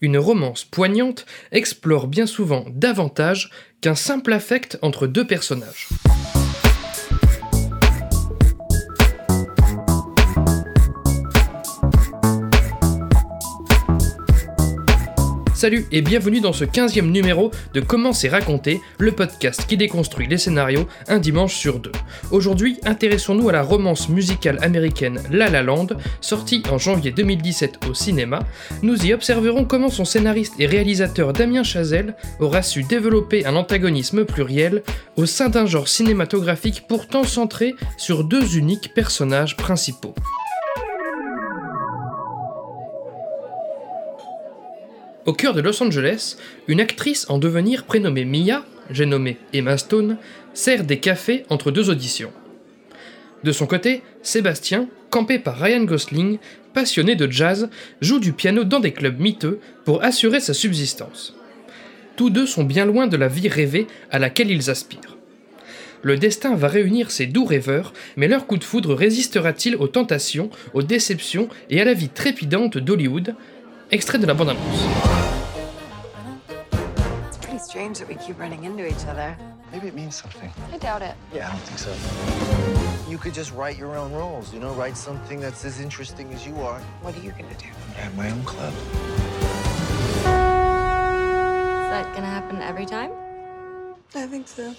Une romance poignante explore bien souvent davantage qu'un simple affect entre deux personnages. Salut et bienvenue dans ce 15e numéro de Comment c'est raconté, le podcast qui déconstruit les scénarios un dimanche sur deux. Aujourd'hui, intéressons-nous à la romance musicale américaine La La Land, sortie en janvier 2017 au cinéma. Nous y observerons comment son scénariste et réalisateur Damien Chazelle aura su développer un antagonisme pluriel au sein d'un genre cinématographique pourtant centré sur deux uniques personnages principaux. Au cœur de Los Angeles, une actrice en devenir prénommée Mia, j'ai nommé Emma Stone, sert des cafés entre deux auditions. De son côté, Sébastien, campé par Ryan Gosling, passionné de jazz, joue du piano dans des clubs miteux pour assurer sa subsistance. Tous deux sont bien loin de la vie rêvée à laquelle ils aspirent. Le destin va réunir ces doux rêveurs, mais leur coup de foudre résistera-t-il aux tentations, aux déceptions et à la vie trépidante d'Hollywood? Extrait de la bande-annonce. strange that we keep running into each other. Maybe it means something. I doubt it. Yeah, I don't think so. You could just write your own rules, you know, write something that's as interesting as you are. What are you gonna do? I have my own club. Is that gonna happen every time? I think so.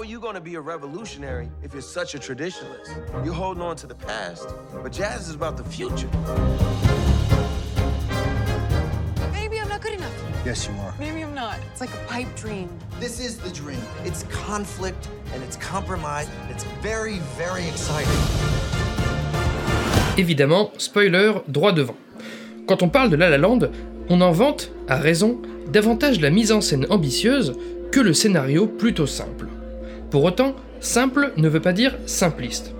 Are you going to be a revolutionary if you're such a traditionalist? You're holding on to the past, but jazz is about the future. Maybe I'm not good enough. Yes, you are. Maybe I'm not. It's like a pipe dream. This is the dream. It's conflict and it's compromise. It's very, very exciting. Évidemment, spoiler, droit devant. Quand on parle de La La Land, on en vante, à raison, davantage la mise en scène ambitieuse que le scénario plutôt simple. Pour autant, simple ne veut pas dire simpliste.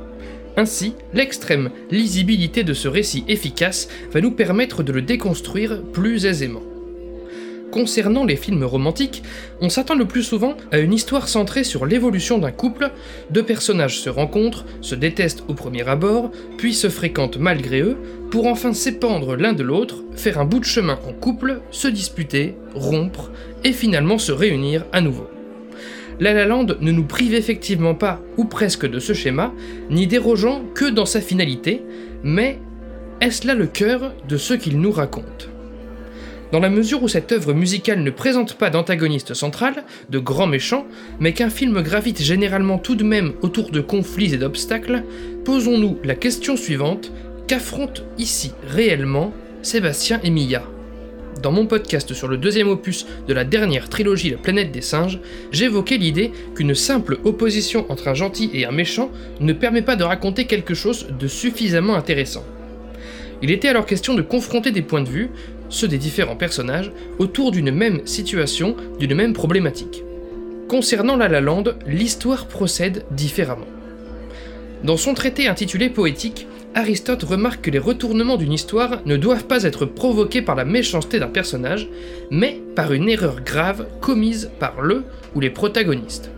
Ainsi, l'extrême lisibilité de ce récit efficace va nous permettre de le déconstruire plus aisément. Concernant les films romantiques, on s'attend le plus souvent à une histoire centrée sur l'évolution d'un couple, deux personnages se rencontrent, se détestent au premier abord, puis se fréquentent malgré eux, pour enfin s'épandre l'un de l'autre, faire un bout de chemin en couple, se disputer, rompre, et finalement se réunir à nouveau. La La ne nous prive effectivement pas, ou presque, de ce schéma, ni dérogeant que dans sa finalité, mais est-ce là le cœur de ce qu'il nous raconte? Dans la mesure où cette œuvre musicale ne présente pas d'antagoniste central, de grand méchant, mais qu'un film gravite généralement tout de même autour de conflits et d'obstacles, posons-nous la question suivante, qu'affrontent ici réellement Sébastien et dans mon podcast sur le deuxième opus de la dernière trilogie La planète des singes, j'évoquais l'idée qu'une simple opposition entre un gentil et un méchant ne permet pas de raconter quelque chose de suffisamment intéressant. Il était alors question de confronter des points de vue, ceux des différents personnages, autour d'une même situation, d'une même problématique. Concernant La La Land, l'histoire procède différemment. Dans son traité intitulé Poétique, Aristote remarque que les retournements d'une histoire ne doivent pas être provoqués par la méchanceté d'un personnage, mais par une erreur grave commise par le ou les protagonistes.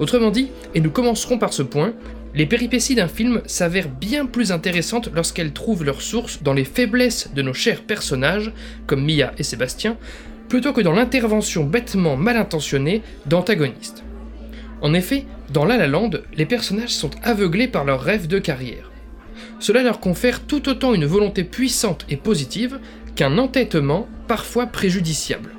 Autrement dit, et nous commencerons par ce point, les péripéties d'un film s'avèrent bien plus intéressantes lorsqu'elles trouvent leur source dans les faiblesses de nos chers personnages, comme Mia et Sébastien, plutôt que dans l'intervention bêtement mal intentionnée d'antagonistes. En effet, dans La La Land, les personnages sont aveuglés par leurs rêves de carrière cela leur confère tout autant une volonté puissante et positive qu'un entêtement parfois préjudiciable.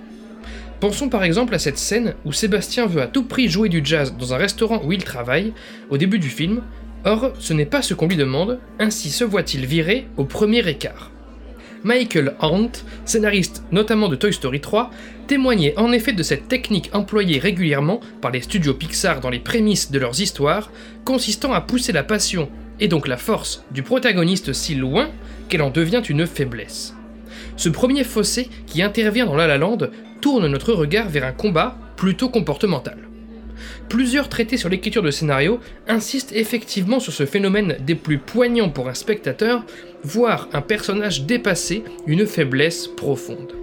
Pensons par exemple à cette scène où Sébastien veut à tout prix jouer du jazz dans un restaurant où il travaille, au début du film, or ce n'est pas ce qu'on lui demande, ainsi se voit-il virer au premier écart. Michael Hunt, scénariste notamment de Toy Story 3, témoignait en effet de cette technique employée régulièrement par les studios Pixar dans les prémices de leurs histoires, consistant à pousser la passion et donc la force du protagoniste si loin qu'elle en devient une faiblesse. Ce premier fossé qui intervient dans La La Land tourne notre regard vers un combat plutôt comportemental. Plusieurs traités sur l'écriture de scénario insistent effectivement sur ce phénomène des plus poignants pour un spectateur, voir un personnage dépasser une faiblesse profonde.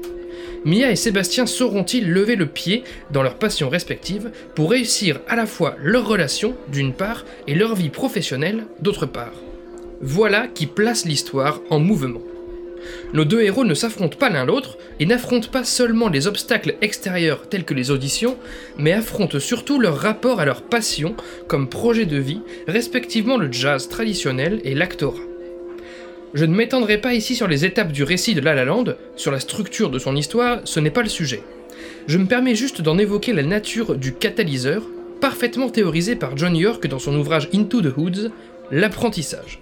Mia et Sébastien sauront-ils lever le pied dans leurs passions respectives pour réussir à la fois leur relation, d'une part, et leur vie professionnelle, d'autre part? Voilà qui place l'histoire en mouvement. Nos deux héros ne s'affrontent pas l'un l'autre et n'affrontent pas seulement les obstacles extérieurs tels que les auditions, mais affrontent surtout leur rapport à leur passion comme projet de vie, respectivement le jazz traditionnel et l'actora. Je ne m'étendrai pas ici sur les étapes du récit de La La Land, sur la structure de son histoire, ce n'est pas le sujet. Je me permets juste d'en évoquer la nature du catalyseur, parfaitement théorisé par John York dans son ouvrage Into the Hoods, l'apprentissage.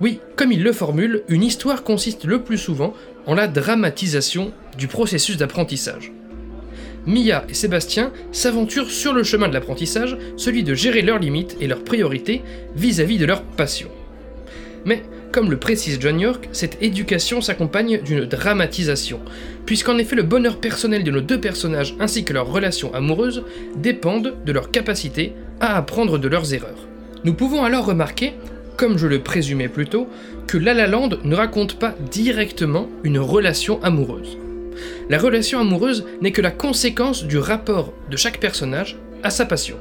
Oui, comme il le formule, une histoire consiste le plus souvent en la dramatisation du processus d'apprentissage. Mia et Sébastien s'aventurent sur le chemin de l'apprentissage, celui de gérer leurs limites et leurs priorités vis-à-vis de leur passion. Mais, comme le précise John York, cette éducation s'accompagne d'une dramatisation, puisqu'en effet le bonheur personnel de nos deux personnages ainsi que leur relation amoureuse dépendent de leur capacité à apprendre de leurs erreurs. Nous pouvons alors remarquer comme je le présumais plus tôt, que La La Land ne raconte pas directement une relation amoureuse. La relation amoureuse n'est que la conséquence du rapport de chaque personnage à sa passion.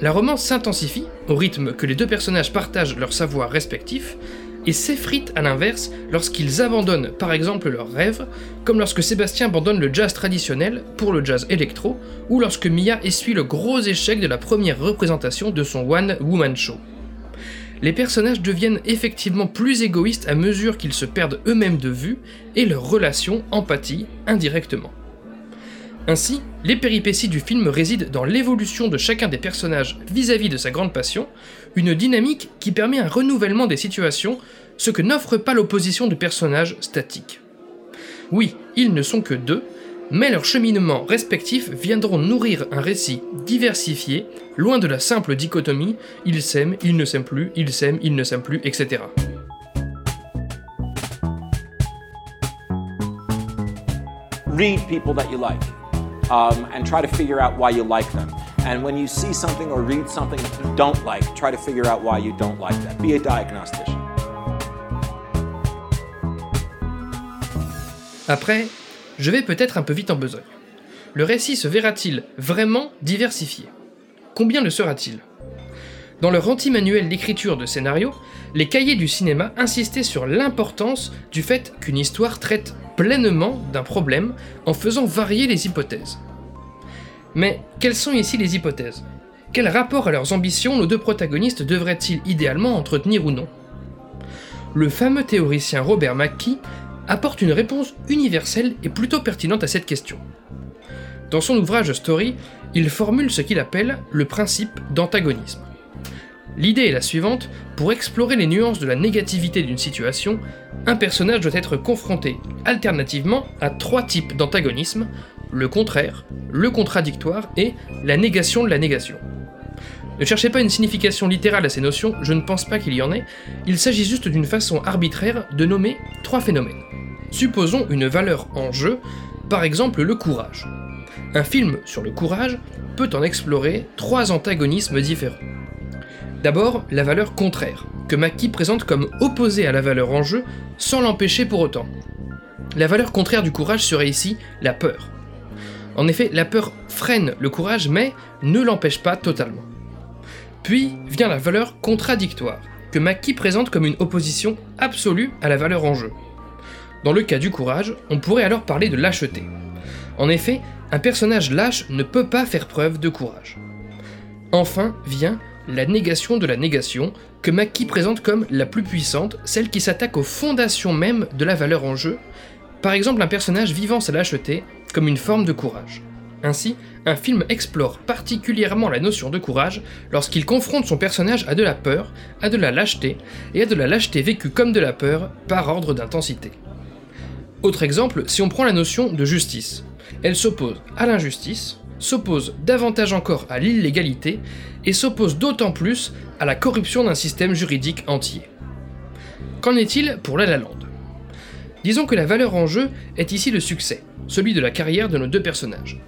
La romance s'intensifie au rythme que les deux personnages partagent leur savoir respectif et s'effrite à l'inverse lorsqu'ils abandonnent par exemple leurs rêves, comme lorsque Sébastien abandonne le jazz traditionnel pour le jazz électro, ou lorsque Mia essuie le gros échec de la première représentation de son One Woman Show les personnages deviennent effectivement plus égoïstes à mesure qu'ils se perdent eux-mêmes de vue et leurs relations empathie indirectement. Ainsi, les péripéties du film résident dans l'évolution de chacun des personnages vis-à-vis de sa grande passion, une dynamique qui permet un renouvellement des situations, ce que n'offre pas l'opposition de personnages statiques. Oui, ils ne sont que deux, mais leurs cheminements respectifs viendront nourrir un récit diversifié, loin de la simple dichotomie il s'aime, il ne s'aime plus, il s'aime, il ne s'aime plus, etc. read people that you like um, and try to figure out why you like them. And when you see something or read something you don't like, try to figure out why you don't like that. Be a diagnostician. Après, je vais peut-être un peu vite en besogne. Le récit se verra-t-il vraiment diversifié? Combien le sera-t-il? Dans leur anti-manuel d'écriture de scénario, les cahiers du cinéma insistaient sur l'importance du fait qu'une histoire traite pleinement d'un problème en faisant varier les hypothèses. Mais quelles sont ici les hypothèses? Quel rapport à leurs ambitions nos deux protagonistes devraient-ils idéalement entretenir ou non? Le fameux théoricien Robert McKee apporte une réponse universelle et plutôt pertinente à cette question. Dans son ouvrage Story, il formule ce qu'il appelle le principe d'antagonisme. L'idée est la suivante, pour explorer les nuances de la négativité d'une situation, un personnage doit être confronté alternativement à trois types d'antagonisme, le contraire, le contradictoire et la négation de la négation. Ne cherchez pas une signification littérale à ces notions, je ne pense pas qu'il y en ait, il s'agit juste d'une façon arbitraire de nommer trois phénomènes. Supposons une valeur en jeu, par exemple le courage. Un film sur le courage peut en explorer trois antagonismes différents. D'abord, la valeur contraire, que Mackie présente comme opposée à la valeur en jeu, sans l'empêcher pour autant. La valeur contraire du courage serait ici la peur. En effet, la peur freine le courage mais ne l'empêche pas totalement. Puis vient la valeur contradictoire, que Mackie présente comme une opposition absolue à la valeur en jeu. Dans le cas du courage, on pourrait alors parler de lâcheté. En effet, un personnage lâche ne peut pas faire preuve de courage. Enfin vient la négation de la négation, que Mackie présente comme la plus puissante, celle qui s'attaque aux fondations même de la valeur en jeu, par exemple un personnage vivant sa lâcheté comme une forme de courage. Ainsi, un film explore particulièrement la notion de courage lorsqu'il confronte son personnage à de la peur, à de la lâcheté, et à de la lâcheté vécue comme de la peur par ordre d'intensité. Autre exemple, si on prend la notion de justice. Elle s'oppose à l'injustice, s'oppose davantage encore à l'illégalité, et s'oppose d'autant plus à la corruption d'un système juridique entier. Qu'en est-il pour La La Land? Disons que la valeur en jeu est ici le succès, celui de la carrière de nos deux personnages.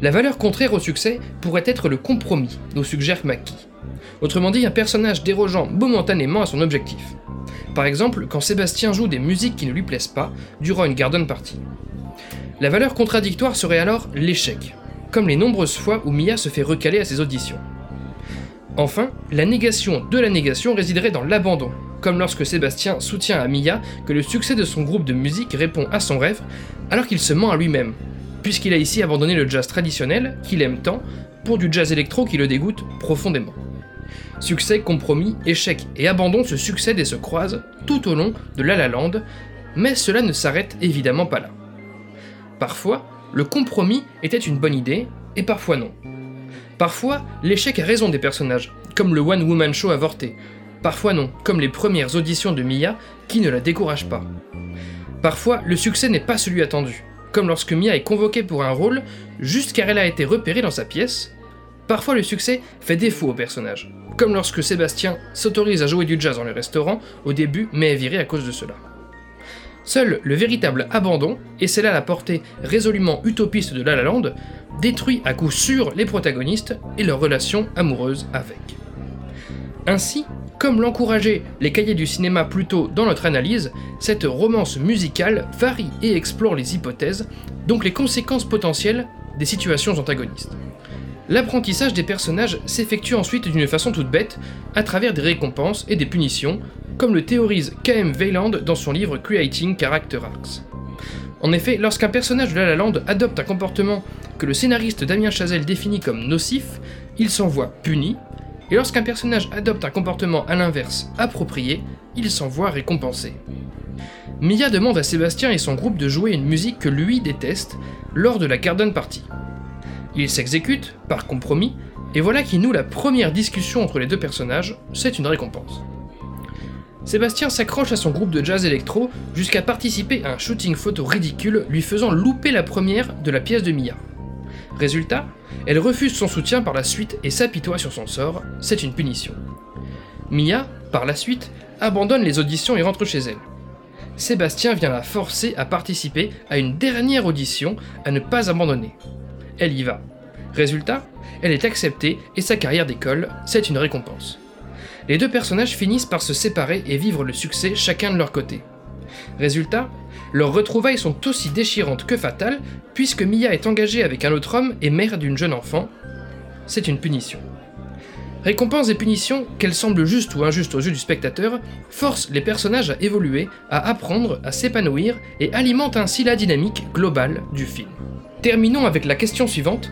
La valeur contraire au succès pourrait être le compromis, nous suggère Mackie. Autrement dit, un personnage dérogeant momentanément à son objectif. Par exemple, quand Sébastien joue des musiques qui ne lui plaisent pas durant une garden party. La valeur contradictoire serait alors l'échec, comme les nombreuses fois où Mia se fait recaler à ses auditions. Enfin, la négation de la négation résiderait dans l'abandon, comme lorsque Sébastien soutient à Mia que le succès de son groupe de musique répond à son rêve, alors qu'il se ment à lui-même, puisqu'il a ici abandonné le jazz traditionnel, qu'il aime tant, pour du jazz électro qui le dégoûte profondément. Succès, compromis, échec et abandon se succèdent et se croisent tout au long de La La Land, mais cela ne s'arrête évidemment pas là. Parfois, le compromis était une bonne idée, et parfois non. Parfois, l'échec a raison des personnages, comme le One Woman Show avorté. Parfois non, comme les premières auditions de Mia, qui ne la découragent pas. Parfois, le succès n'est pas celui attendu, comme lorsque Mia est convoquée pour un rôle juste car elle a été repérée dans sa pièce. Parfois, le succès fait défaut au personnage, comme lorsque Sébastien s'autorise à jouer du jazz dans le restaurant au début, mais est viré à cause de cela. Seul le véritable abandon, et c'est là la portée résolument utopiste de La La Land, détruit à coup sûr les protagonistes et leur relation amoureuse avec. Ainsi, comme l'encourageaient les cahiers du cinéma plus tôt dans notre analyse, cette romance musicale varie et explore les hypothèses, donc les conséquences potentielles des situations antagonistes. L'apprentissage des personnages s'effectue ensuite d'une façon toute bête, à travers des récompenses et des punitions, comme le théorise K.M. Weiland dans son livre Creating Character Arcs. En effet, lorsqu'un personnage de La La Land adopte un comportement que le scénariste Damien Chazelle définit comme nocif, il s'en voit puni, et lorsqu'un personnage adopte un comportement à l'inverse approprié, il s'en voit récompensé. Mia demande à Sébastien et son groupe de jouer une musique que lui déteste lors de la Garden Party. Il s'exécute, par compromis, et voilà qui noue la première discussion entre les deux personnages, c'est une récompense. Sébastien s'accroche à son groupe de jazz électro jusqu'à participer à un shooting photo ridicule lui faisant louper la première de la pièce de Mia. Résultat, elle refuse son soutien par la suite et s'apitoie sur son sort, c'est une punition. Mia, par la suite, abandonne les auditions et rentre chez elle. Sébastien vient la forcer à participer à une dernière audition à ne pas abandonner. Elle y va. Résultat, elle est acceptée et sa carrière d'école, c'est une récompense. Les deux personnages finissent par se séparer et vivre le succès chacun de leur côté. Résultat, leurs retrouvailles sont aussi déchirantes que fatales, puisque Mia est engagée avec un autre homme et mère d'une jeune enfant. C'est une punition. Récompenses et punitions, qu'elles semblent justes ou injustes aux yeux du spectateur, forcent les personnages à évoluer, à apprendre, à s'épanouir et alimentent ainsi la dynamique globale du film. Terminons avec la question suivante.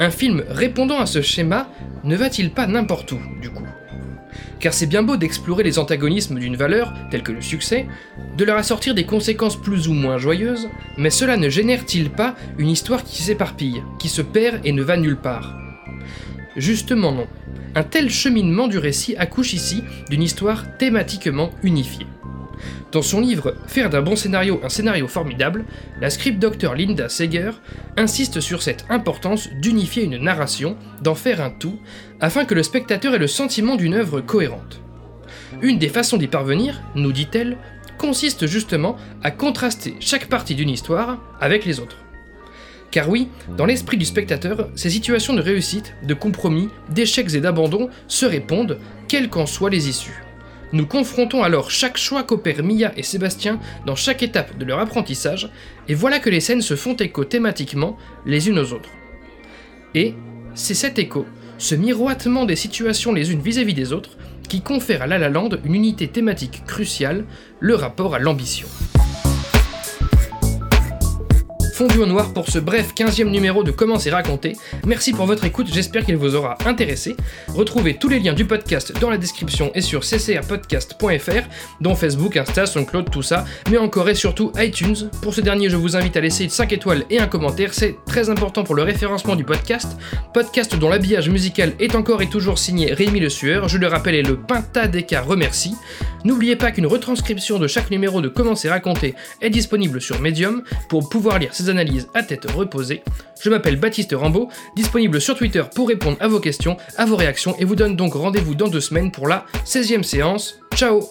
Un film répondant à ce schéma ne va-t-il pas n'importe où, du coup? Car c'est bien beau d'explorer les antagonismes d'une valeur, telle que le succès, de leur assortir des conséquences plus ou moins joyeuses, mais cela ne génère-t-il pas une histoire qui s'éparpille, qui se perd et ne va nulle part? Justement non. Un tel cheminement du récit accouche ici d'une histoire thématiquement unifiée. Dans son livre Faire d'un bon scénario un scénario formidable, la script docteur Linda Seger insiste sur cette importance d'unifier une narration, d'en faire un tout, afin que le spectateur ait le sentiment d'une œuvre cohérente. Une des façons d'y parvenir, nous dit-elle, consiste justement à contraster chaque partie d'une histoire avec les autres. Car oui, dans l'esprit du spectateur, ces situations de réussite, de compromis, d'échecs et d'abandon se répondent, quelles qu'en soient les issues. Nous confrontons alors chaque choix qu'opèrent Mia et Sébastien dans chaque étape de leur apprentissage, et voilà que les scènes se font écho thématiquement les unes aux autres. Et c'est cet écho, ce miroitement des situations les unes vis-à-vis des autres, qui confère à La La Land une unité thématique cruciale, le rapport à l'ambition. Fondu au noir pour ce bref 15e numéro de Comment c'est raconté. Merci pour votre écoute, j'espère qu'il vous aura intéressé. Retrouvez tous les liens du podcast dans la description et sur ccrpodcast.fr, dont Facebook, Insta, SoundCloud, tout ça, mais encore et surtout iTunes. Pour ce dernier, je vous invite à laisser 5 étoiles et un commentaire, c'est très important pour le référencement du podcast. Podcast dont l'habillage musical est encore et toujours signé Rémi Le Sueur, je le rappelle, est le Pinta d'écart remercie. N'oubliez pas qu'une retranscription de chaque numéro de Comment c'est raconté est disponible sur Medium pour pouvoir lire ces analyses à tête reposée. Je m'appelle Baptiste Rambaud, disponible sur Twitter pour répondre à vos questions, à vos réactions et vous donne donc rendez-vous dans deux semaines pour la 16e séance. Ciao